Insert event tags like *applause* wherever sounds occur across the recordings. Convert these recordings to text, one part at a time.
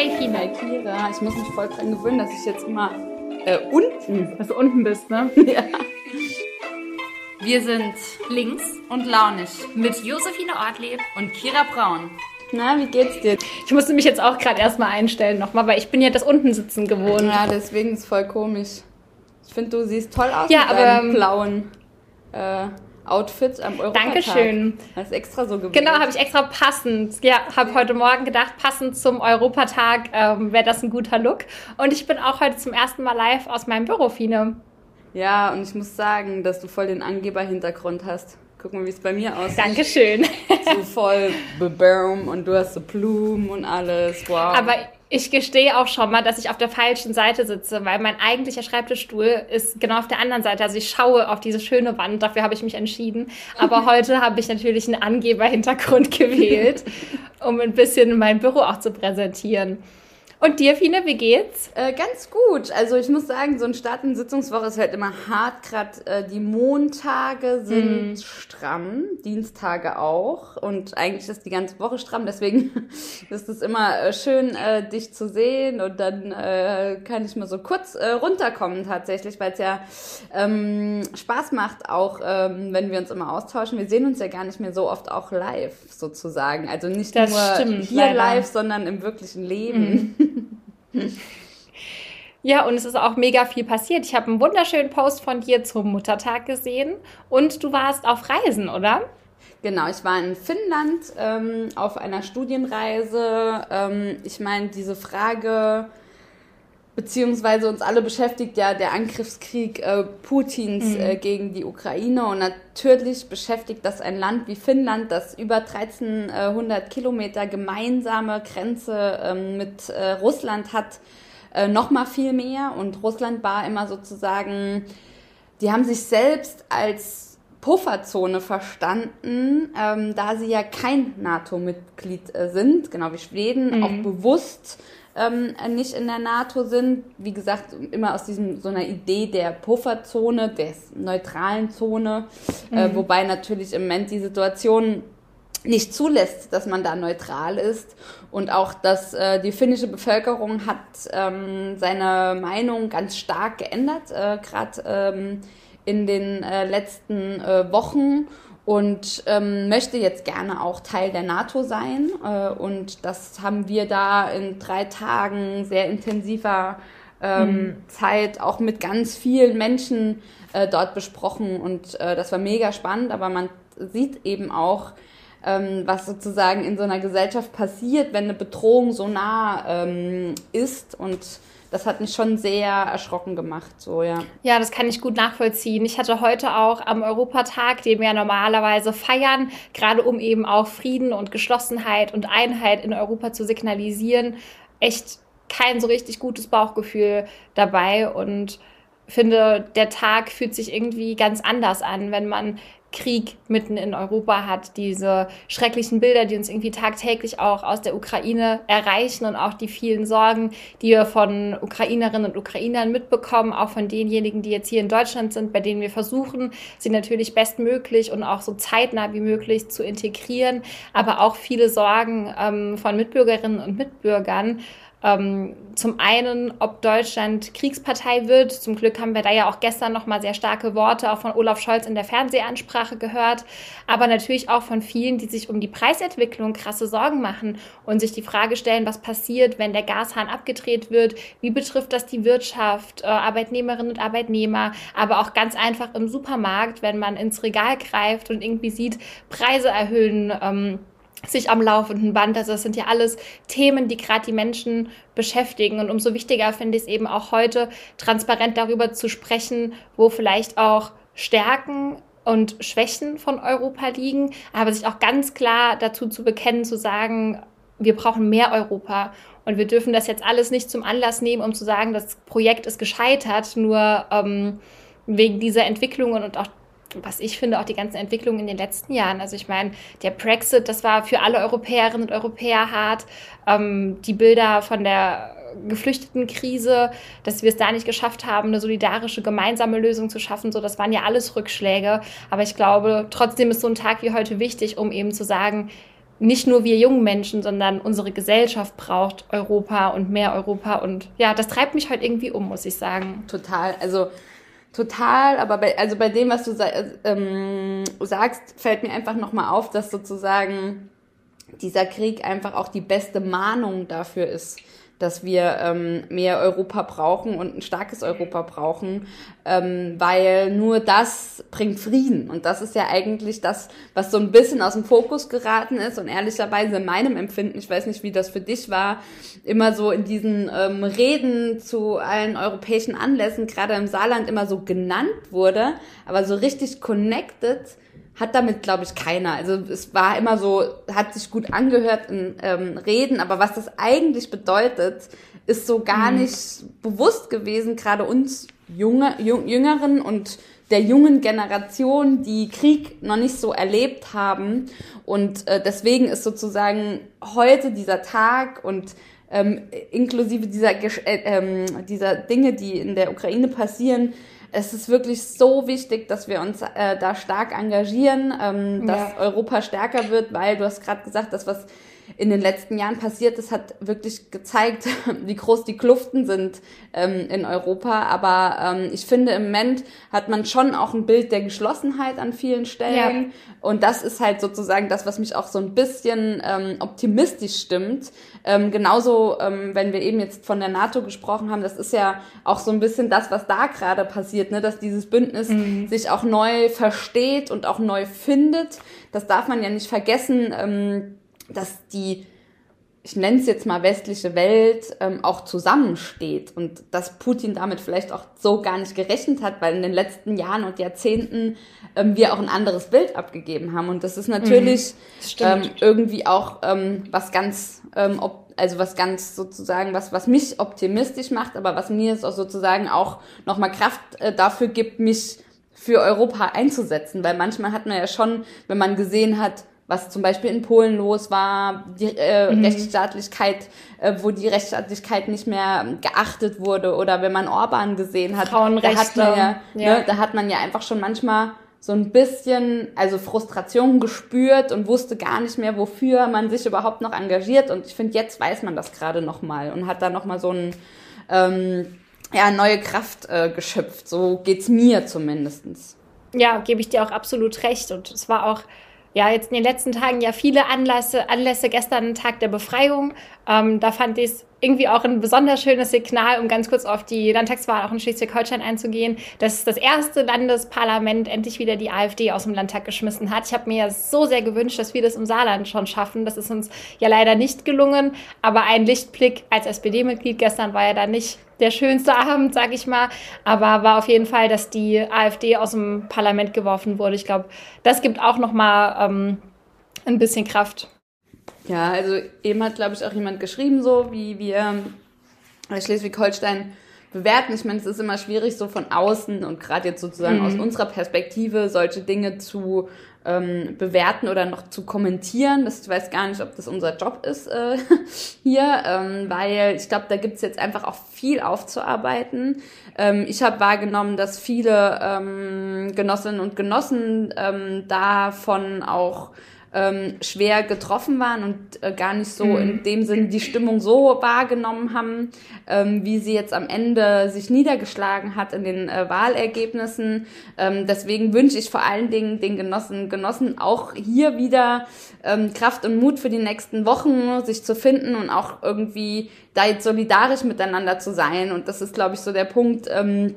Hi, Kira. Ich muss mich voll dran gewöhnen, dass ich jetzt immer äh, unten. Dass du unten bist, ne? *laughs* Ja. Wir sind links und launig mit Josephine Ortlieb und Kira Braun. Na, wie geht's dir? Ich musste mich jetzt auch gerade erstmal einstellen nochmal, weil ich bin ja das unten sitzen gewohnt. Ja, deswegen ist voll komisch. Ich finde, du siehst toll aus Ja, mit aber, ähm, blauen äh, Outfit am Europatag. Dankeschön. Hast extra so gewählt. Genau, habe ich extra passend. Ja, habe heute Morgen gedacht, passend zum Europatag ähm, wäre das ein guter Look. Und ich bin auch heute zum ersten Mal live aus meinem Büro, Fine. Ja, und ich muss sagen, dass du voll den Angeber-Hintergrund hast. Guck mal, wie es bei mir aussieht. Dankeschön. So voll bebaum und du hast so Blumen und alles. Wow. Aber ich gestehe auch schon mal, dass ich auf der falschen Seite sitze, weil mein eigentlicher Schreibtischstuhl ist genau auf der anderen Seite. Also ich schaue auf diese schöne Wand, dafür habe ich mich entschieden. Aber *laughs* heute habe ich natürlich einen Angeberhintergrund *laughs* gewählt, um ein bisschen mein Büro auch zu präsentieren. Und dir, Fine, wie geht's? Äh, ganz gut. Also ich muss sagen, so ein Start in Sitzungswoche ist halt immer hart. Gerade äh, die Montage sind stramm, Dienstage auch. Und eigentlich ist die ganze Woche stramm. Deswegen *laughs* ist es immer äh, schön, äh, dich zu sehen. Und dann äh, kann ich mal so kurz äh, runterkommen tatsächlich, weil es ja ähm, Spaß macht, auch ähm, wenn wir uns immer austauschen. Wir sehen uns ja gar nicht mehr so oft auch live sozusagen. Also nicht Das nur stimmt, hier leider. live, sondern im wirklichen Leben. *laughs* Ja, und es ist auch mega viel passiert. Ich habe einen wunderschönen Post von dir zum Muttertag gesehen und du warst auf Reisen, oder? Genau, ich war in Finnland ähm, auf einer Studienreise. Ähm, ich meine, diese Frage, beziehungsweise uns alle beschäftigt ja der Angriffskrieg äh, Putins äh, gegen die Ukraine. Und natürlich beschäftigt das ein Land wie Finnland, das über 1300 Kilometer gemeinsame Grenze ähm, mit äh, Russland hat, äh, noch mal viel mehr. Und Russland war immer sozusagen die haben sich selbst als Pufferzone verstanden, ähm, da sie ja kein NATO-Mitglied äh, sind, genau wie Schweden, auch bewusst ähm, nicht in der NATO sind. Wie gesagt, immer aus diesem so einer Idee der Pufferzone, der neutralen Zone, äh, wobei natürlich im Moment die Situation nicht zulässt, dass man da neutral ist. Und auch, dass äh, die finnische Bevölkerung hat ähm, seine Meinung ganz stark geändert, äh, gerade ähm, in den äh, letzten äh, Wochen und ähm, möchte jetzt gerne auch Teil der NATO sein äh, und das haben wir da in drei Tagen sehr intensiver ähm, Zeit auch mit ganz vielen Menschen äh, dort besprochen. Und äh, das war mega spannend, aber man sieht eben auch, ähm, was sozusagen in so einer Gesellschaft passiert, wenn eine Bedrohung so nah ähm, ist. Und das hat mich schon sehr erschrocken gemacht, so ja. Ja, das kann ich gut nachvollziehen. Ich hatte heute auch am Europatag, den wir ja normalerweise feiern, gerade um eben auch Frieden und Geschlossenheit und Einheit in Europa zu signalisieren, echt kein so richtig gutes Bauchgefühl dabei und finde, der Tag fühlt sich irgendwie ganz anders an, wenn man Krieg mitten in Europa hat, diese schrecklichen Bilder, die uns irgendwie tagtäglich auch aus der Ukraine erreichen und auch die vielen Sorgen, die wir von Ukrainerinnen und Ukrainern mitbekommen, auch von denjenigen, die jetzt hier in Deutschland sind, bei denen wir versuchen, sie natürlich bestmöglich und auch so zeitnah wie möglich zu integrieren, aber auch viele Sorgen ähm, von Mitbürgerinnen und Mitbürgern, ähm, zum einen, ob Deutschland Kriegspartei wird. Zum Glück haben wir da ja auch gestern noch mal sehr starke Worte auch von Olaf Scholz in der Fernsehansprache gehört, aber natürlich auch von vielen, die sich um die Preisentwicklung krasse Sorgen machen und sich die Frage stellen, was passiert, wenn der Gashahn abgedreht wird? Wie betrifft das die Wirtschaft, äh, Arbeitnehmerinnen und Arbeitnehmer, aber auch ganz einfach im Supermarkt, wenn man ins Regal greift und irgendwie sieht, Preise erhöhen. Ähm, sich am laufenden Band. Also das sind ja alles Themen, die gerade die Menschen beschäftigen. Und umso wichtiger finde ich es eben auch heute, transparent darüber zu sprechen, wo vielleicht auch Stärken und Schwächen von Europa liegen, aber sich auch ganz klar dazu zu bekennen, zu sagen, wir brauchen mehr Europa. Und wir dürfen das jetzt alles nicht zum Anlass nehmen, um zu sagen, das Projekt ist gescheitert, nur ähm, wegen dieser Entwicklungen und auch was ich finde, auch die ganzen Entwicklungen in den letzten Jahren. Also ich meine, der Brexit, das war für alle Europäerinnen und Europäer hart. Ähm, die Bilder von der geflüchteten Krise, dass wir es da nicht geschafft haben, eine solidarische gemeinsame Lösung zu schaffen, so das waren ja alles Rückschläge. Aber ich glaube, trotzdem ist so ein Tag wie heute wichtig, um eben zu sagen, nicht nur wir jungen Menschen, sondern unsere Gesellschaft braucht Europa und mehr Europa. Und ja, das treibt mich heute irgendwie um, muss ich sagen. Total. Also total, aber bei, also bei dem, was du ähm, sagst, fällt mir einfach nochmal auf, dass sozusagen dieser Krieg einfach auch die beste Mahnung dafür ist, dass wir ähm, mehr Europa brauchen und ein starkes Europa brauchen, ähm, weil nur das bringt Frieden. Und das ist ja eigentlich das, was so ein bisschen aus dem Fokus geraten ist. Und ehrlicherweise in meinem Empfinden, ich weiß nicht, wie das für dich war, immer so in diesen ähm, Reden zu allen europäischen Anlässen, gerade im Saarland, immer so genannt wurde, aber so richtig connected hat damit, glaube ich, keiner. Also es war immer so, hat sich gut angehört in ähm, Reden, aber was das eigentlich bedeutet, ist so gar mhm. nicht bewusst gewesen, gerade uns Junge, Jüngeren und der jungen Generation, die Krieg noch nicht so erlebt haben. Und äh, deswegen ist sozusagen heute dieser Tag und ähm, inklusive dieser, äh, äh, dieser Dinge, die in der Ukraine passieren, es ist wirklich so wichtig, dass wir uns äh, da stark engagieren, ähm, dass ja. Europa stärker wird, weil du hast gerade gesagt, das, was in den letzten Jahren passiert ist, hat wirklich gezeigt, *laughs* wie groß die Kluften sind ähm, in Europa. Aber ähm, ich finde, im Moment hat man schon auch ein Bild der Geschlossenheit an vielen Stellen. Ja. Und das ist halt sozusagen das, was mich auch so ein bisschen ähm, optimistisch stimmt. Ähm, genauso, ähm, wenn wir eben jetzt von der NATO gesprochen haben, das ist ja auch so ein bisschen das, was da gerade passiert, ne? dass dieses Bündnis mhm. sich auch neu versteht und auch neu findet. Das darf man ja nicht vergessen. Ähm, dass die, ich nenne es jetzt mal westliche Welt, ähm, auch zusammensteht und dass Putin damit vielleicht auch so gar nicht gerechnet hat, weil in den letzten Jahren und Jahrzehnten ähm, wir auch ein anderes Bild abgegeben haben. Und das ist natürlich mhm, ähm, irgendwie auch ähm, was ganz, ähm, also was ganz sozusagen, was, was mich optimistisch macht, aber was mir auch sozusagen auch nochmal Kraft äh, dafür gibt, mich für Europa einzusetzen, weil manchmal hat man ja schon, wenn man gesehen hat, was zum Beispiel in Polen los war, die äh, mhm. Rechtsstaatlichkeit, äh, wo die Rechtsstaatlichkeit nicht mehr geachtet wurde oder wenn man Orban gesehen hat, da hat man ja, ja. Ne, da hat man ja einfach schon manchmal so ein bisschen, also Frustration gespürt und wusste gar nicht mehr, wofür man sich überhaupt noch engagiert. Und ich finde, jetzt weiß man das gerade noch mal und hat da noch mal so ein ähm, ja neue Kraft äh, geschöpft. So geht's mir zumindestens. Ja, gebe ich dir auch absolut recht. Und es war auch ja, jetzt in den letzten Tagen ja viele Anlässe, Anlässe gestern Tag der Befreiung. Ähm, da fand ich es irgendwie auch ein besonders schönes Signal, um ganz kurz auf die Landtagswahl auch in Schleswig-Holstein einzugehen, dass das erste Landesparlament endlich wieder die AfD aus dem Landtag geschmissen hat. Ich habe mir ja so sehr gewünscht, dass wir das im Saarland schon schaffen. Das ist uns ja leider nicht gelungen, aber ein Lichtblick als SPD-Mitglied gestern war ja da nicht der schönste Abend, sag ich mal. Aber war auf jeden Fall, dass die AfD aus dem Parlament geworfen wurde. Ich glaube, das gibt auch noch mal ähm, ein bisschen Kraft. Ja, also eben hat, glaube ich, auch jemand geschrieben, so wie wir äh, Schleswig-Holstein bewerten. Ich meine, es ist immer schwierig, so von außen und gerade jetzt sozusagen mhm. aus unserer Perspektive solche Dinge zu ähm, bewerten oder noch zu kommentieren. Das, ich weiß gar nicht, ob das unser Job ist äh, *laughs* hier, ähm, weil ich glaube, da gibt's jetzt einfach auch viel aufzuarbeiten. Ähm, ich habe wahrgenommen, dass viele ähm, Genossinnen und Genossen ähm, davon auch ähm, schwer getroffen waren und äh, gar nicht so mhm. in dem Sinn die Stimmung so wahrgenommen haben, ähm, wie sie jetzt am Ende sich niedergeschlagen hat in den äh, Wahlergebnissen. Ähm, deswegen wünsche ich vor allen Dingen den Genossen, Genossen auch hier wieder ähm, Kraft und Mut für die nächsten Wochen, sich zu finden und auch irgendwie da jetzt solidarisch miteinander zu sein. Und das ist, glaube ich, so der Punkt, ähm,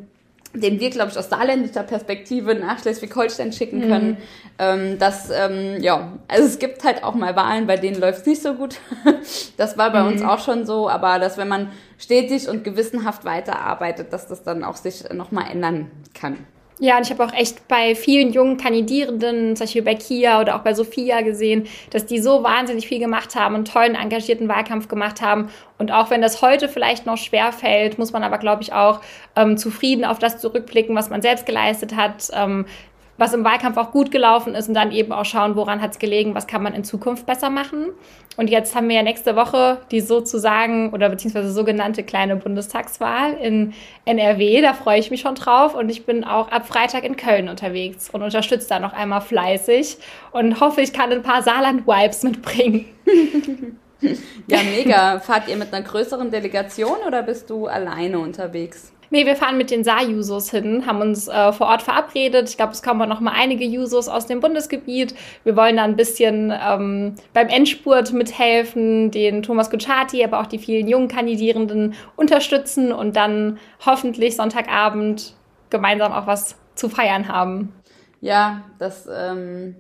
den wir, glaube ich, aus saarländischer Perspektive nach Schleswig-Holstein schicken mhm. können. Mhm. Ähm, dass, ähm, ja, also es gibt halt auch mal Wahlen, bei denen läuft es nicht so gut. *laughs* das war bei mhm. uns auch schon so, aber dass wenn man stetig und gewissenhaft weiterarbeitet, dass das dann auch sich nochmal ändern kann. Ja, und ich habe auch echt bei vielen jungen Kandidierenden, zum Beispiel bei Kia oder auch bei Sophia gesehen, dass die so wahnsinnig viel gemacht haben und tollen, engagierten Wahlkampf gemacht haben. Und auch wenn das heute vielleicht noch schwer fällt, muss man aber, glaube ich, auch ähm, zurückblicken, auf das zurückblicken, was man selbst geleistet hat. Ähm, was im Wahlkampf auch gut gelaufen ist und dann eben auch schauen, woran hat es gelegen, was kann man in Zukunft besser machen. Und jetzt haben wir ja nächste Woche die sozusagen oder beziehungsweise sogenannte kleine Bundestagswahl in NRW. Da freue ich mich schon drauf und ich bin auch ab Freitag in Köln unterwegs und unterstütze da noch einmal fleißig und hoffe, ich kann ein paar Saarland-Vibes mitbringen. *laughs* ja, mega. Fahrt ihr mit einer größeren Delegation oder bist du alleine unterwegs? Nee, wir fahren mit den Saar-Jusos hin, haben uns äh, vor Ort verabredet. Ich glaube, es kommen noch mal einige Jusos aus dem Bundesgebiet. Wir wollen da ein bisschen ähm, beim Endspurt mithelfen, den Thomas Gucciati, aber auch die vielen jungen Kandidierenden unterstützen und dann hoffentlich Sonntagabend gemeinsam auch was zu feiern haben. Ja, das ähm,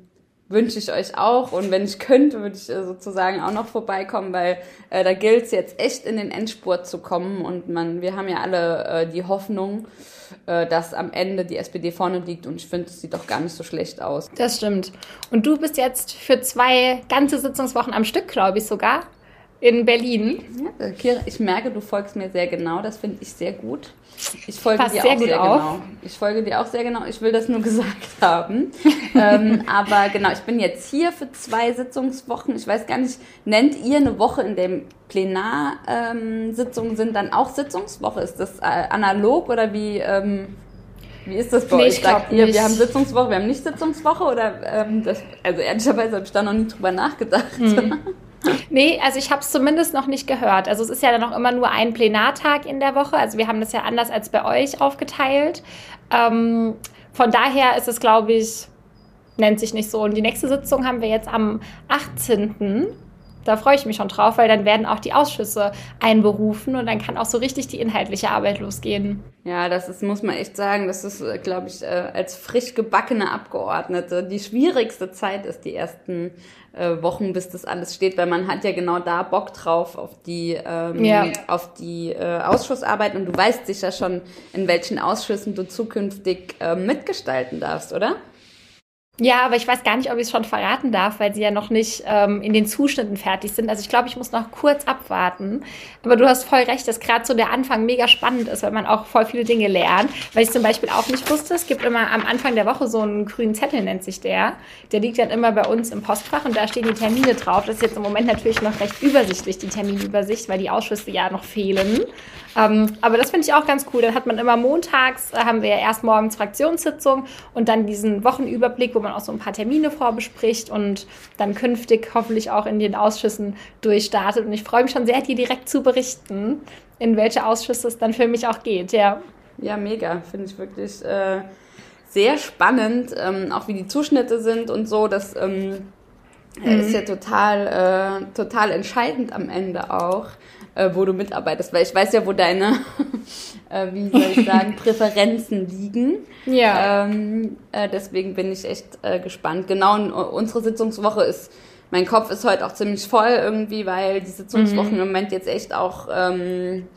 wünsche ich euch auch. Und wenn ich könnte, würde ich äh, sozusagen auch noch vorbeikommen, weil äh, da gilt es jetzt echt in den Endspurt zu kommen. Und man, wir haben ja alle äh, die Hoffnung, äh, dass am Ende die SPD vorne liegt. Und ich finde, es sieht doch gar nicht so schlecht aus. Das stimmt. Und du bist jetzt für zwei ganze Sitzungswochen am Stück, glaube ich sogar, in Berlin. Ja, Kira, ich merke, du folgst mir sehr genau. Das finde ich sehr gut. Ich folge Passt dir sehr auch sehr auf. genau. Ich folge dir auch sehr genau. Ich will das nur *laughs* gesagt haben. ähm, aber genau, ich bin jetzt hier für zwei Sitzungswochen. Ich weiß gar nicht, nennt ihr eine Woche, in der Plenarsitzungen ähm, sind, dann auch Sitzungswoche? Ist das äh, analog oder wie? Ähm, wie ist das bei Nee, euch? Sagt ihr, nicht. wir haben Sitzungswoche, wir haben nicht Sitzungswoche? Oder ähm, das, also ehrlicherweise habe ich da noch nie drüber nachgedacht. Mhm. *laughs* Nee, also ich habe es zumindest noch nicht gehört. Also es ist ja dann auch immer nur ein Plenartag in der Woche. Also wir haben das ja anders als bei euch aufgeteilt. Ähm, von daher ist es, glaube ich, nennt sich nicht so. Und die nächste Sitzung haben wir jetzt am 18. Da freue ich mich schon drauf, weil dann werden auch die Ausschüsse einberufen und dann kann auch so richtig die inhaltliche Arbeit losgehen. Ja, das ist, muss man echt sagen, das ist, glaube ich, äh, als frisch gebackene Abgeordnete die schwierigste Zeit ist, die ersten äh, Wochen, bis das alles steht, weil man hat ja genau da Bock drauf auf die, ähm, Ja. auf die äh, Ausschussarbeit und du weißt sicher schon, in welchen Ausschüssen du zukünftig äh, mitgestalten darfst, oder? Ja, aber ich weiß gar nicht, ob ich es schon verraten darf, weil sie ja noch nicht ähm, in den Zuschnitten fertig sind. Also ich glaube, ich muss noch kurz abwarten. Aber du hast voll recht, dass gerade so der Anfang mega spannend ist, weil man auch voll viele Dinge lernt. Weil ich zum Beispiel auch nicht wusste, es gibt immer am Anfang der Woche so einen grünen Zettel, nennt sich der. Der liegt dann immer bei uns im Postfach und da stehen die Termine drauf. Das ist jetzt im Moment natürlich noch recht übersichtlich, die Terminübersicht, weil die Ausschüsse ja noch fehlen. Ähm, aber das finde ich auch ganz cool. Dann hat man immer montags, äh, haben wir ja erst morgens Fraktionssitzung und dann diesen Wochenüberblick, wo man auch so ein paar Termine vorbespricht und dann künftig hoffentlich auch in den Ausschüssen durchstartet. Und ich freue mich schon sehr, dir direkt zu berichten, in welche Ausschüsse es dann für mich auch geht. Ja. Ja, mega. Finde ich wirklich äh, sehr spannend, ähm, auch wie die Zuschnitte sind und so. Das ähm, ist ja total, äh, total entscheidend am Ende auch, äh, wo du mitarbeitest. Weil ich weiß ja, wo deine, *laughs* äh, wie soll ich sagen, *laughs* Präferenzen liegen. Ja. Ähm, äh, deswegen bin ich echt äh, gespannt. Genau, und unsere Sitzungswoche ist, mein Kopf ist heute auch ziemlich voll irgendwie, weil die Sitzungswochen im Moment jetzt echt auch, ähm,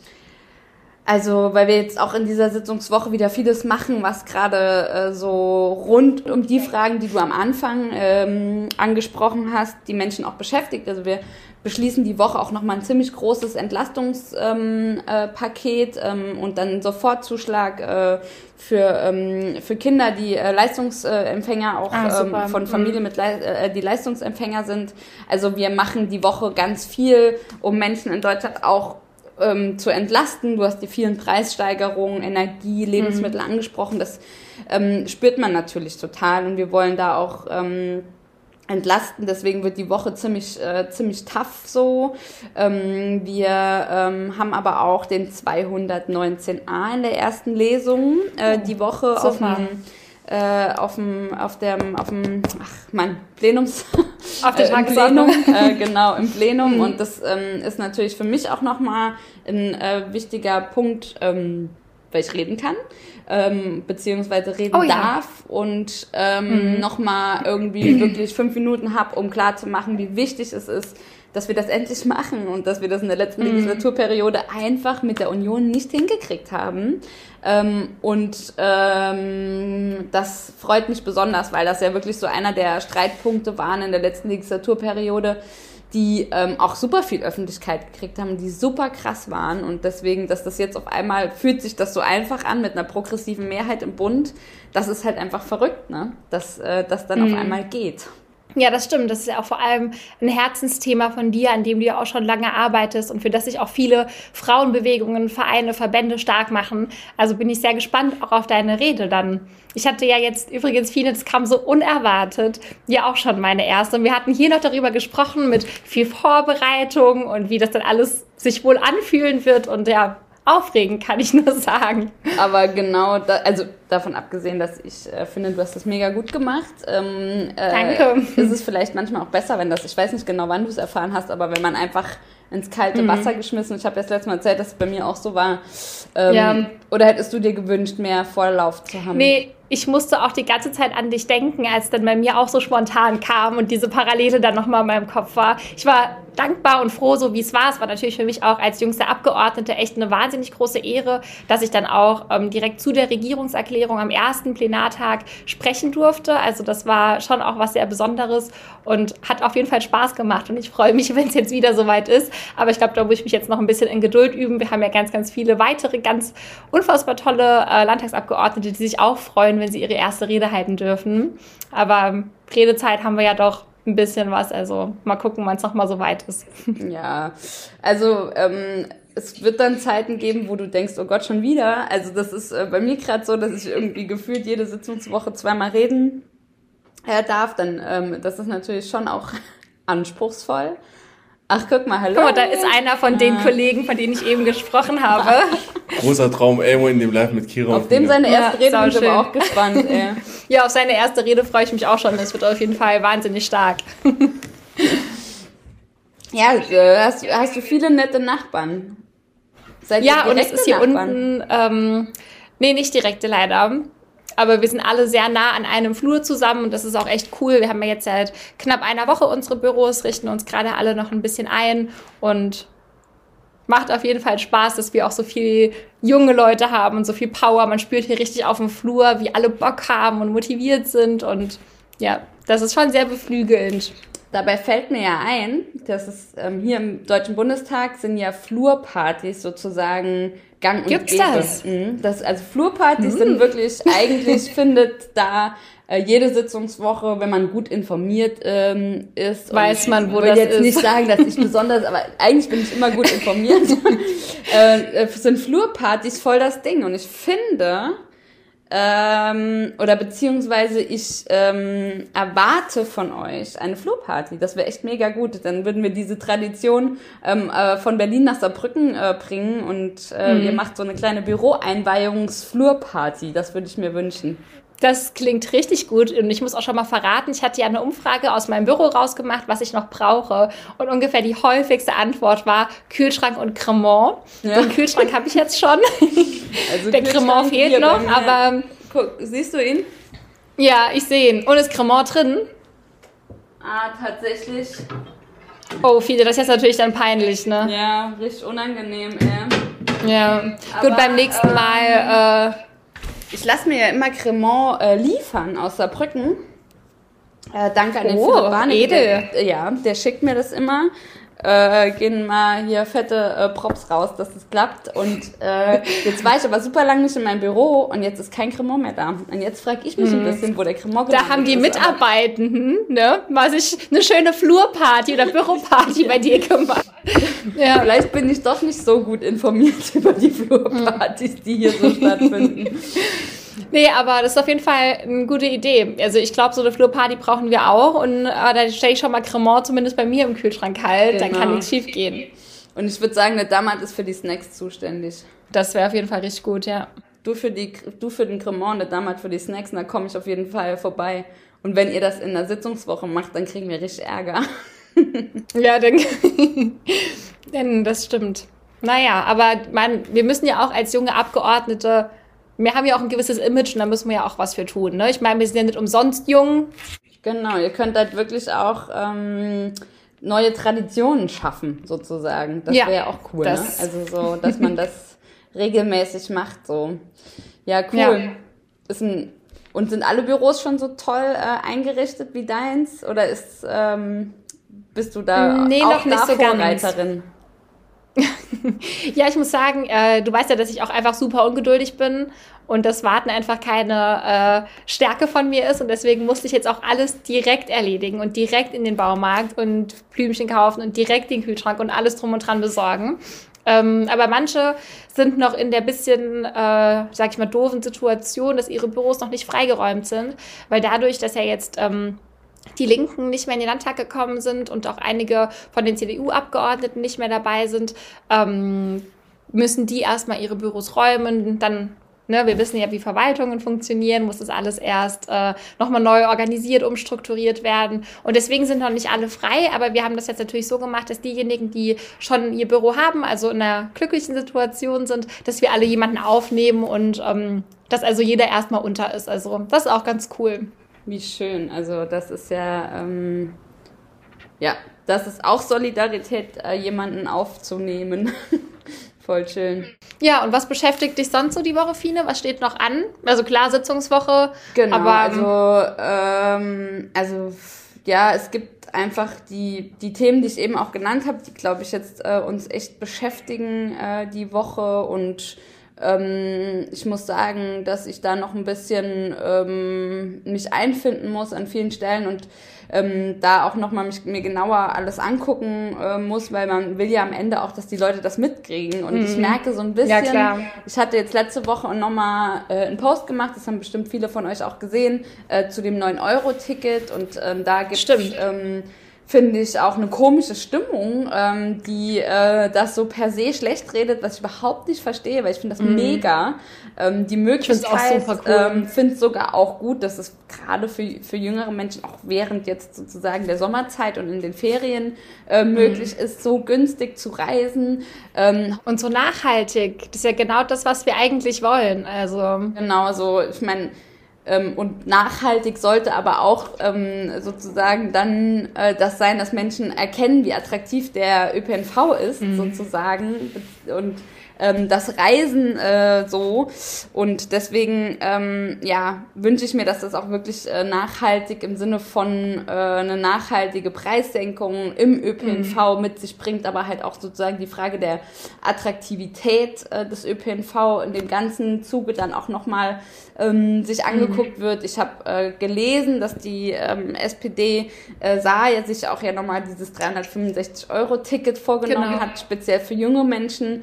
also weil wir jetzt auch in dieser Sitzungswoche wieder vieles machen, was gerade äh, so rund um die Fragen, die du am Anfang ähm, angesprochen hast, die Menschen auch beschäftigt. Also wir beschließen die Woche auch nochmal ein ziemlich großes Entlastungspaket ähm, äh, ähm, und dann Sofortzuschlag äh, für, ähm, für Kinder, die äh, Leistungsempfänger auch Ah, ähm, von Familien mit Lei- äh, die Leistungsempfänger sind. Also wir machen die Woche ganz viel, um Menschen in Deutschland auch ähm, zu entlasten. Du hast die vielen Preissteigerungen, Energie, Lebensmittel angesprochen. Das ähm, spürt man natürlich total und wir wollen da auch ähm, entlasten. Deswegen wird die Woche ziemlich, äh, ziemlich tough so. Ähm, wir ähm, haben aber auch den 219a in der ersten Lesung äh, die Woche auf Super. dem äh, auf dem, auf dem, auf dem, ach man, Plenums, Auf der äh, Tagesordnung. Plenum, äh, genau, im Plenum. Und das ähm, ist natürlich für mich auch nochmal ein äh, wichtiger Punkt, ähm, weil ich reden kann, ähm, beziehungsweise reden Oh ja. darf und ähm, Mhm. nochmal irgendwie *clears throat* wirklich fünf Minuten habe, um klarzumachen, wie wichtig es ist, dass wir das endlich machen und dass wir das in der letzten Mhm. Legislaturperiode einfach mit der Union nicht hingekriegt haben. Ähm, und ähm, das freut mich besonders, weil das ja wirklich so einer der Streitpunkte waren in der letzten Legislaturperiode, die ähm, auch super viel Öffentlichkeit gekriegt haben, die super krass waren und deswegen, dass das jetzt auf einmal fühlt sich das so einfach an mit einer progressiven Mehrheit im Bund, das ist halt einfach verrückt, ne? Dass äh, das dann mhm. auf einmal geht. Ja, das stimmt. Das ist ja auch vor allem ein Herzensthema von dir, an dem du ja auch schon lange arbeitest und für das sich auch viele Frauenbewegungen, Vereine, Verbände stark machen. Also bin ich sehr gespannt auch auf deine Rede dann. Ich hatte ja jetzt übrigens viele, das kam so unerwartet, ja auch schon meine erste. Und wir hatten hier noch darüber gesprochen mit viel Vorbereitung und wie das dann alles sich wohl anfühlen wird. Und ja, aufregend, kann ich nur sagen. Aber genau, da, also davon abgesehen, dass ich äh, finde, du hast das mega gut gemacht. Ähm, äh, Danke. Ist es vielleicht manchmal auch besser, wenn das, ich weiß nicht genau, wann du es erfahren hast, aber wenn man einfach ins kalte mhm. Wasser geschmissen. Ich habe jetzt letztes Mal erzählt, dass es bei mir auch so war. Ähm, ja. Oder hättest du dir gewünscht, mehr Vorlauf zu haben? Nee, ich musste auch die ganze Zeit an dich denken, als dann bei mir auch so spontan kam und diese Parallele dann nochmal in meinem Kopf war. Ich war dankbar und froh, so wie es war. Es war natürlich für mich auch als jüngste Abgeordnete echt eine wahnsinnig große Ehre, dass ich dann auch ähm, direkt zu der Regierungserklärung am ersten Plenartag sprechen durfte. Also das war schon auch was sehr Besonderes und hat auf jeden Fall Spaß gemacht. Und ich freue mich, *laughs* wenn es jetzt wieder soweit ist. Aber ich glaube, da muss ich mich jetzt noch ein bisschen in Geduld üben. Wir haben ja ganz, ganz viele weitere ganz unfassbar tolle äh, Landtagsabgeordnete, die sich auch freuen, wenn sie ihre erste Rede halten dürfen. Aber Redezeit haben wir ja doch ein bisschen was. Also mal gucken, wann es nochmal so weit ist. *laughs* Ja, also ähm, es wird dann Zeiten geben, wo du denkst, oh Gott, schon wieder. Also das ist äh, bei mir gerade so, dass ich irgendwie gefühlt jede Sitzungswoche zweimal reden äh, darf. Dann ähm, das ist natürlich schon auch *laughs* anspruchsvoll. Ach, guck mal, hallo. Guck mal, da ist einer von den Kollegen, von denen ich eben gesprochen habe. *laughs* Großer Traum, irgendwo in dem Live mit Kira. Auf dem seine erste ja, Rede bin ich aber auch gespannt. *laughs* Ey. ja, auf seine erste Rede freue ich mich auch schon. Das wird auf jeden Fall wahnsinnig stark. *laughs* ja, hast, hast du viele nette Nachbarn? Seid ja, und es ist hier Nachbarn? unten, ähm, nee, nicht direkte leider. Aber wir sind alle sehr nah an einem Flur zusammen und das ist auch echt cool. Wir haben ja jetzt seit knapp einer Woche unsere Büros, richten uns gerade alle noch ein bisschen ein und macht auf jeden Fall Spaß, dass wir auch so viele junge Leute haben und so viel Power. Man spürt hier richtig auf dem Flur, wie alle Bock haben und motiviert sind und ja, das ist schon sehr beflügelnd. Dabei fällt mir ja ein, dass es ähm, hier im Deutschen Bundestag sind ja Flurpartys sozusagen gang und Gibt's gäbe. das? Mhm. das? Also Flurpartys mhm. sind wirklich, eigentlich *laughs* findet da äh, jede Sitzungswoche, wenn man gut informiert ähm, ist. Weiß man, wo das ist. Ich will jetzt nicht sagen, dass ich besonders, aber eigentlich bin ich immer gut informiert. *laughs* äh, äh, sind Flurpartys voll das Ding. Und ich finde, ähm, oder beziehungsweise ich ähm, erwarte von euch eine Flurparty. Das wäre echt mega gut. Dann würden wir diese Tradition ähm, äh, von Berlin nach Saarbrücken äh, bringen und äh, mhm. ihr macht so eine kleine Büroeinweihungsflurparty. Das würde ich mir wünschen. Das klingt richtig gut und ich muss auch schon mal verraten, ich hatte ja eine Umfrage aus meinem Büro rausgemacht, was ich noch brauche und ungefähr die häufigste Antwort war Kühlschrank und Cremant. Ja. Den Kühlschrank habe ich jetzt schon. Also Der Cremant fehlt noch, aber... Guck, siehst du ihn? Ja, ich sehe ihn. Und ist Cremant drin? Ah, tatsächlich. Oh, viele, das ist jetzt natürlich dann peinlich, ne? Ja, richtig unangenehm, ey. Ja, aber, gut, beim nächsten ähm, Mal... Äh, ich lasse mir ja immer Cremant äh, liefern aus Saarbrücken. Äh, danke an den oh, Philipp Barney. Der, ja, der schickt mir das immer. Äh, gehen mal hier fette äh, Props raus, dass das klappt. Und äh, jetzt war ich aber super lange nicht in meinem Büro und jetzt ist kein Cremant mehr da. Und jetzt frage ich mich hm. ein mhm. bisschen, wo der Cremant Da haben die ist, Mitarbeitenden, ne, mal sich eine schöne Flurparty oder Büroparty bei dir gemacht. Ja. Vielleicht bin ich doch nicht so gut informiert *laughs* über die Flurpartys, die hier so *laughs* stattfinden. Nee, aber das ist auf jeden Fall eine gute Idee. Also ich glaube, so eine Flurparty brauchen wir auch. Und äh, da stelle ich schon mal Cremant zumindest bei mir im Kühlschrank kalt. Genau. Dann kann genau. nichts schief gehen. Und ich würde sagen, der Damat ist für die Snacks zuständig. Das wäre auf jeden Fall richtig gut, ja. Du für, die, du für den Cremant, der Damat für die Snacks, und da komme ich auf jeden Fall vorbei. Und wenn ihr das in der Sitzungswoche macht, dann kriegen wir richtig Ärger. *laughs* ja, dann, *laughs* denn das stimmt. Naja, aber man, wir müssen ja auch als junge Abgeordnete wir haben ja auch ein gewisses Image und da müssen wir ja auch was für tun. Ne? Ich meine, wir sind ja nicht umsonst jung. Genau, ihr könnt halt wirklich auch ähm, neue Traditionen schaffen, sozusagen. Das ja, wäre ja auch cool, ne? Also so, dass man *laughs* das regelmäßig macht. So. Ja, cool. Ja. Ist ein, und sind alle Büros schon so toll äh, eingerichtet wie deins? Oder ist ähm, bist du da Nee, auch noch nicht so ganz. Ja, ich muss sagen, äh, du weißt ja, dass ich auch einfach super ungeduldig bin und das Warten einfach keine äh, Stärke von mir ist und deswegen musste ich jetzt auch alles direkt erledigen und direkt in den Baumarkt und Blümchen kaufen und direkt den Kühlschrank und alles drum und dran besorgen. Ähm, aber manche sind noch in der bisschen, äh, sag ich mal, doofen Situation, dass ihre Büros noch nicht freigeräumt sind, weil dadurch, dass ja jetzt ähm, die Linken nicht mehr in den Landtag gekommen sind und auch einige von den CDU-Abgeordneten nicht mehr dabei sind, ähm, müssen die erstmal ihre Büros räumen. Dann, ne, wir wissen ja, wie Verwaltungen funktionieren, muss das alles erst äh, nochmal neu organisiert, umstrukturiert werden. Und deswegen sind noch nicht alle frei, aber wir haben das jetzt natürlich so gemacht, dass diejenigen, die schon ihr Büro haben, also in einer glücklichen Situation sind, dass wir alle jemanden aufnehmen und ähm, dass also jeder erstmal unter ist. Also das ist auch ganz cool. Wie schön. Also das ist ja, ähm, ja, das ist auch Solidarität, äh, jemanden aufzunehmen. *laughs* Voll schön. Ja, und was beschäftigt dich sonst so die Woche, Fine? Was steht noch an? Also klar, Sitzungswoche. Genau, aber, ähm, also, ähm, also ja, es gibt einfach die, die Themen, die ich eben auch genannt habe, die, glaube ich, jetzt äh, uns echt beschäftigen äh, die Woche und ähm, ich muss sagen, dass ich da noch ein bisschen ähm, mich einfinden muss an vielen Stellen und ähm, da auch nochmal mir genauer alles angucken äh, muss, weil man will ja am Ende auch, dass die Leute das mitkriegen. Und ich merke so ein bisschen, Mhm. Ja, klar. ich hatte jetzt letzte Woche nochmal äh, einen Post gemacht, das haben bestimmt viele von euch auch gesehen, äh, zu dem 9-Euro-Ticket und ähm, da gibt es finde ich auch eine komische Stimmung, ähm, die äh, das so per se schlecht redet, was ich überhaupt nicht verstehe, weil ich finde das mega. Ähm, die Möglichkeit, cool. ähm, finde sogar auch gut, dass es gerade für, für jüngere Menschen auch während jetzt sozusagen der Sommerzeit und in den Ferien äh, möglich ist, so günstig zu reisen. Ähm, Und so nachhaltig. Das ist ja genau das, was wir eigentlich wollen. Also. Genau, so, ich meine, und nachhaltig sollte aber auch ähm, sozusagen dann äh, das sein, dass Menschen erkennen, wie attraktiv der ÖPNV ist, sozusagen. Und ähm, das Reisen äh, so. Und deswegen, ähm, ja, wünsche ich mir, dass das auch wirklich äh, nachhaltig im Sinne von äh, eine nachhaltige Preissenkung im ÖPNV mit sich bringt, aber halt auch sozusagen die Frage der Attraktivität äh, des ÖPNV in dem ganzen Zuge dann auch nochmal ähm, sich angeguckt wird. Ich habe äh, gelesen, dass die ähm, SPD äh, sah ja sich auch ja nochmal dieses 365-Euro-Ticket vorgenommen Genau. hat, speziell für junge Menschen.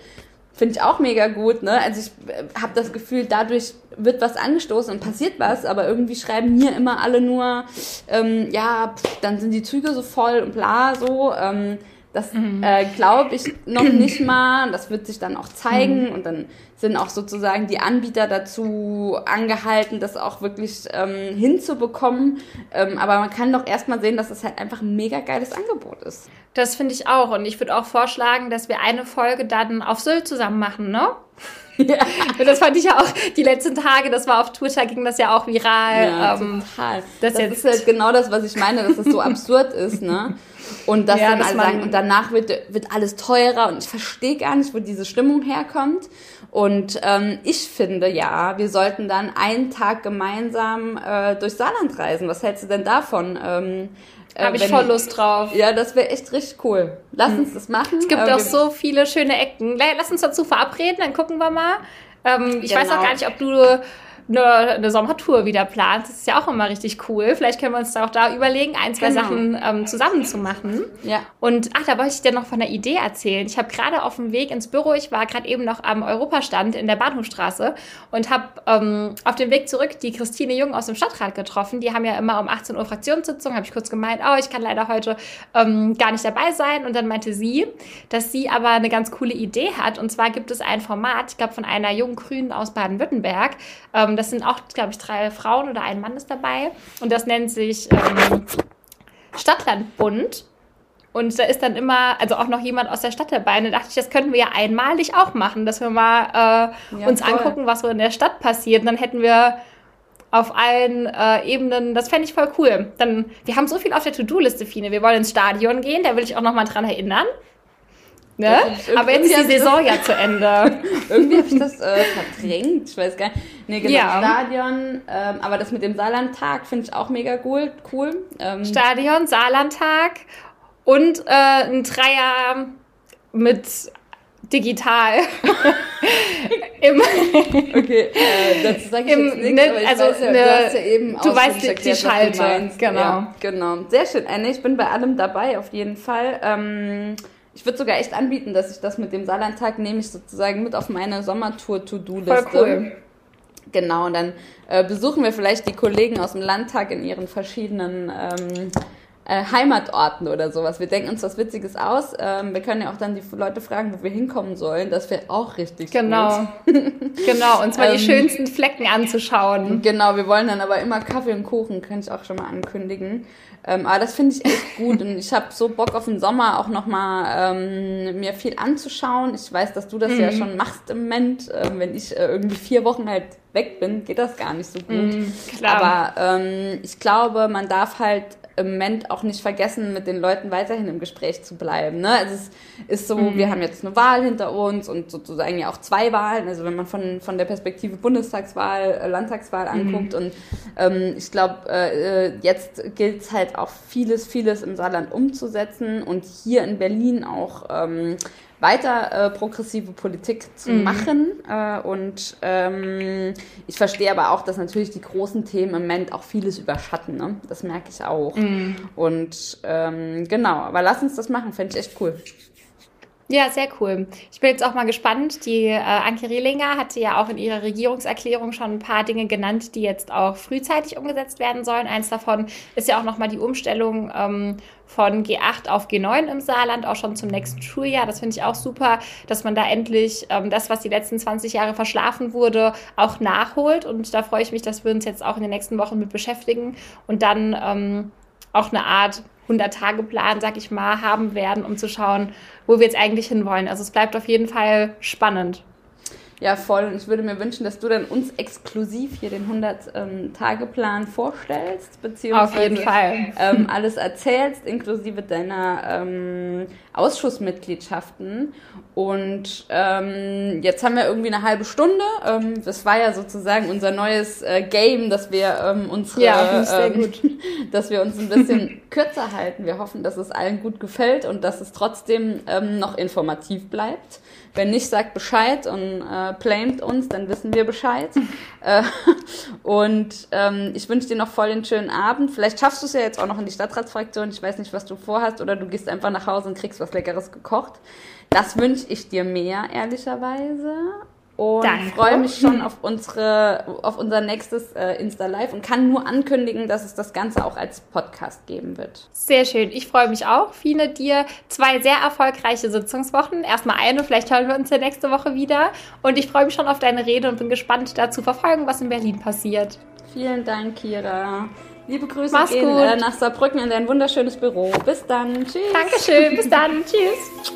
Finde ich auch mega gut, ne? Also ich äh, habe das Gefühl, dadurch wird was angestoßen und passiert was, aber irgendwie schreiben hier immer alle nur, ähm, ja, pff, dann sind die Züge so voll und bla so. Ähm, das äh, glaube ich noch *clears throat* nicht mal. Das wird sich dann auch zeigen und dann sind auch sozusagen die Anbieter dazu angehalten, das auch wirklich ähm, hinzubekommen. Ähm, aber man kann doch erstmal sehen, dass es halt einfach ein mega geiles Angebot ist. Das finde ich auch. Und ich würde auch vorschlagen, dass wir eine Folge dann auf Sylt zusammen machen, ne? Ja. *laughs* Das fand ich ja auch die letzten Tage, das war auf Twitter, ging das ja auch viral. Ja, ähm, total. das Das, ist halt genau das, was ich meine, dass es so *laughs* absurd ist, ne? Und dass Ja, dann alle sagen, und danach wird, wird alles teurer und ich verstehe gar nicht, wo diese Stimmung herkommt. Und ähm, ich finde, ja, wir sollten dann einen Tag gemeinsam äh, durch Saarland reisen. Was hältst du denn davon? Ähm, äh, Habe ich voll Lust drauf. Ja, das wäre echt richtig cool. Lass uns das machen. Es gibt Äh, auch so viele schöne Ecken. Lass uns dazu verabreden, dann gucken wir mal. Ähm, ich weiß Genau. auch gar nicht, ob du eine, eine Sommertour wieder planst. Das ist ja auch immer richtig cool. Vielleicht können wir uns da auch da überlegen, ein, zwei Genau. Sachen ähm, zusammen zu machen. Ja. Und ach, da wollte ich dir noch von einer Idee erzählen. Ich habe gerade auf dem Weg ins Büro, ich war gerade eben noch am Europastand in der Bahnhofstraße und habe ähm, auf dem Weg zurück die Christine Jung aus dem Stadtrat getroffen. Die haben ja immer um 18 Uhr Fraktionssitzung. Habe ich kurz gemeint, oh, ich kann leider heute ähm, gar nicht dabei sein. Und dann meinte sie, dass sie aber eine ganz coole Idee hat. Und zwar gibt es ein Format, ich glaube von einer jungen Grünen aus Baden-Württemberg. Ähm, das sind auch, glaube ich, drei Frauen oder ein Mann ist dabei. Und das nennt sich ähm, Stadtlandbund. Und da ist dann immer, also auch noch jemand aus der Stadt dabei. Und da dachte ich, das könnten wir ja einmalig auch machen, dass wir mal äh, Ja, uns voll. angucken, was so in der Stadt passiert. Und dann hätten wir auf allen äh, Ebenen, das fände ich voll cool. Dann, wir haben so viel auf der To-Do-Liste, Fine. Wir wollen ins Stadion gehen, da will ich auch noch mal dran erinnern. Ne? Aber jetzt ist die Saison ja zu Ende. *laughs* Irgendwie habe ich das äh, verdrängt. Ich weiß gar nicht. Nee, genau, Ja. Stadion. Ähm, aber das mit dem Saarlandtag finde ich auch mega cool. cool. Ähm, Stadion, Saarlandtag und äh, ein Dreier mit digital. *laughs* Im okay, äh, das sage ich im, jetzt nichts, ne, aber ich also weiß ja, ne, du hast ja eben Du weißt die, erklärt, die Schalte, genau. Ja, genau. Sehr schön, Anne, ich bin bei allem dabei, auf jeden Fall. Ähm, ich würde sogar echt anbieten, dass ich das mit dem Saarlandtag nehme ich sozusagen mit auf meine Sommertour-To-Do-Liste. Voll cool. Genau, und dann äh, besuchen wir vielleicht die Kollegen aus dem Landtag in ihren verschiedenen ähm, äh, Heimatorten oder sowas. Wir denken uns was Witziges aus. Ähm, wir können ja auch dann die Leute fragen, wo wir hinkommen sollen. Das wäre auch richtig genau. gut. genau, *laughs* und zwar die ähm, schönsten Flecken anzuschauen. Genau, wir wollen dann aber immer Kaffee und Kuchen, kann ich auch schon mal ankündigen. Ähm, aber das finde ich echt gut und ich habe so Bock auf den Sommer auch nochmal ähm, mir viel anzuschauen. Ich weiß, dass du das mhm. ja schon machst im Moment. Ähm, wenn ich äh, irgendwie vier Wochen halt weg bin, geht das gar nicht so gut. Mhm, aber ähm, ich glaube, man darf halt im Moment auch nicht vergessen, mit den Leuten weiterhin im Gespräch zu bleiben. Ne? Also es ist so, mhm. wir haben jetzt eine Wahl hinter uns und sozusagen ja auch zwei Wahlen. Also wenn man von, von der Perspektive Bundestagswahl, äh, Landtagswahl mhm. anguckt. Mhm. Und ähm, ich glaube, äh, äh, jetzt gilt es halt auch vieles, vieles im Saarland umzusetzen und hier in Berlin auch ähm, weiter äh, progressive Politik zu mhm. machen. Äh, und ähm, ich verstehe aber auch, dass natürlich die großen Themen im Moment auch vieles überschatten. Ne? Das merke ich auch. Mhm. Und ähm, genau, aber lass uns das machen, fände ich echt cool. Ja, sehr cool. Ich bin jetzt auch mal gespannt. Die äh, Anke Rehlinger hatte ja auch in ihrer Regierungserklärung schon ein paar Dinge genannt, die jetzt auch frühzeitig umgesetzt werden sollen. Eins davon ist ja auch nochmal die Umstellung ähm, von G8 auf G9 im Saarland, auch schon zum nächsten Schuljahr. Das finde ich auch super, dass man da endlich ähm, das, was die letzten 20 Jahre verschlafen wurde, auch nachholt. Und da freue ich mich, dass wir uns jetzt auch in den nächsten Wochen mit beschäftigen und dann ähm, auch eine Art 100-Tage-Plan, sag ich mal, haben werden, um zu schauen, wo wir jetzt eigentlich hinwollen. Also es bleibt auf jeden Fall spannend. Ja, voll. Und ich würde mir wünschen, dass du dann uns exklusiv hier den 100-Tage-Plan ähm, vorstellst, beziehungsweise Auf jeden Fall. Ähm, alles erzählst, inklusive deiner ähm, Ausschussmitgliedschaften. Und ähm, jetzt haben wir irgendwie eine halbe Stunde. Ähm, das war ja sozusagen unser neues äh, Game, dass wir ähm, unsere, ja, sehr gut. *laughs* dass wir uns ein bisschen kürzer halten. Wir hoffen, dass es allen gut gefällt und dass es trotzdem noch informativ bleibt. Wenn nicht, sagt Bescheid und äh, blamet uns, dann wissen wir Bescheid. *laughs* äh, und ähm, ich wünsche dir noch voll den schönen Abend. Vielleicht schaffst du es ja jetzt auch noch in die Stadtratsfraktion. Ich weiß nicht, was du vorhast. Oder du gehst einfach nach Hause und kriegst was Leckeres gekocht. Das wünsche ich dir mehr, ehrlicherweise und freue mich schon auf unsere auf unser nächstes äh, Insta Live und kann nur ankündigen, dass es das Ganze auch als Podcast geben wird. Sehr schön, ich freue mich auch. Fine dir zwei sehr erfolgreiche Sitzungswochen. Erstmal eine, vielleicht hören wir uns ja nächste Woche wieder und ich freue mich schon auf deine Rede und bin gespannt da zu verfolgen, was in Berlin passiert. Vielen Dank, Kira. Liebe Grüße Mach's gehen äh, nach Saarbrücken in dein wunderschönes Büro. Bis dann. Tschüss. Dankeschön. Bis dann. *laughs* Tschüss.